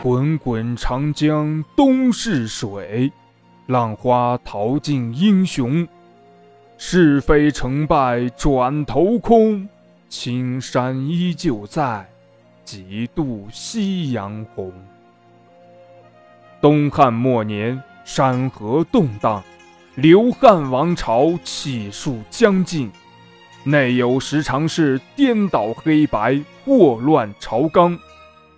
滚滚长江东逝水浪花淘尽英雄。是非成败转头空青山依旧在。几度夕阳红。东汉末年，山河动荡，刘汉王朝气数将尽，内有十常侍颠倒黑白，祸乱朝纲。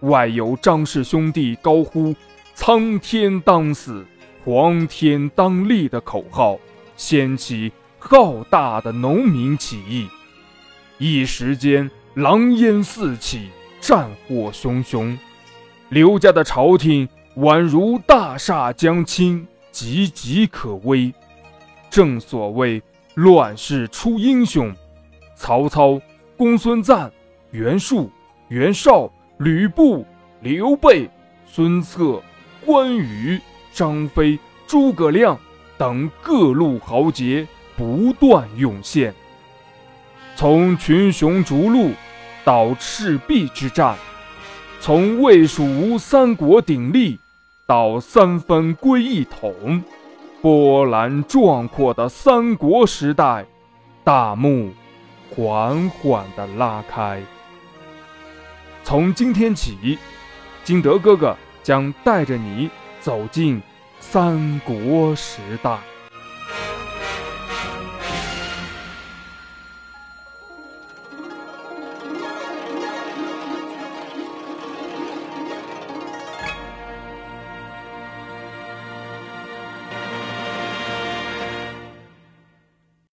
外有张氏兄弟高呼“苍天当死，黄天当立”的口号，掀起浩大的农民起义。一时间，狼烟四起，战火熊熊。刘家的朝廷宛如大厦将倾，岌岌可危。正所谓“乱世出英雄”，曹操、公孙瓒、袁术、袁绍。吕布、刘备、孙策、关羽、张飞、诸葛亮等各路豪杰不断涌现。从群雄逐鹿到赤壁之战，从魏蜀吴三国鼎立到三分归一统，波澜壮阔的三国时代大幕缓缓地拉开。从今天起，金德哥哥将带着你走进三国时代。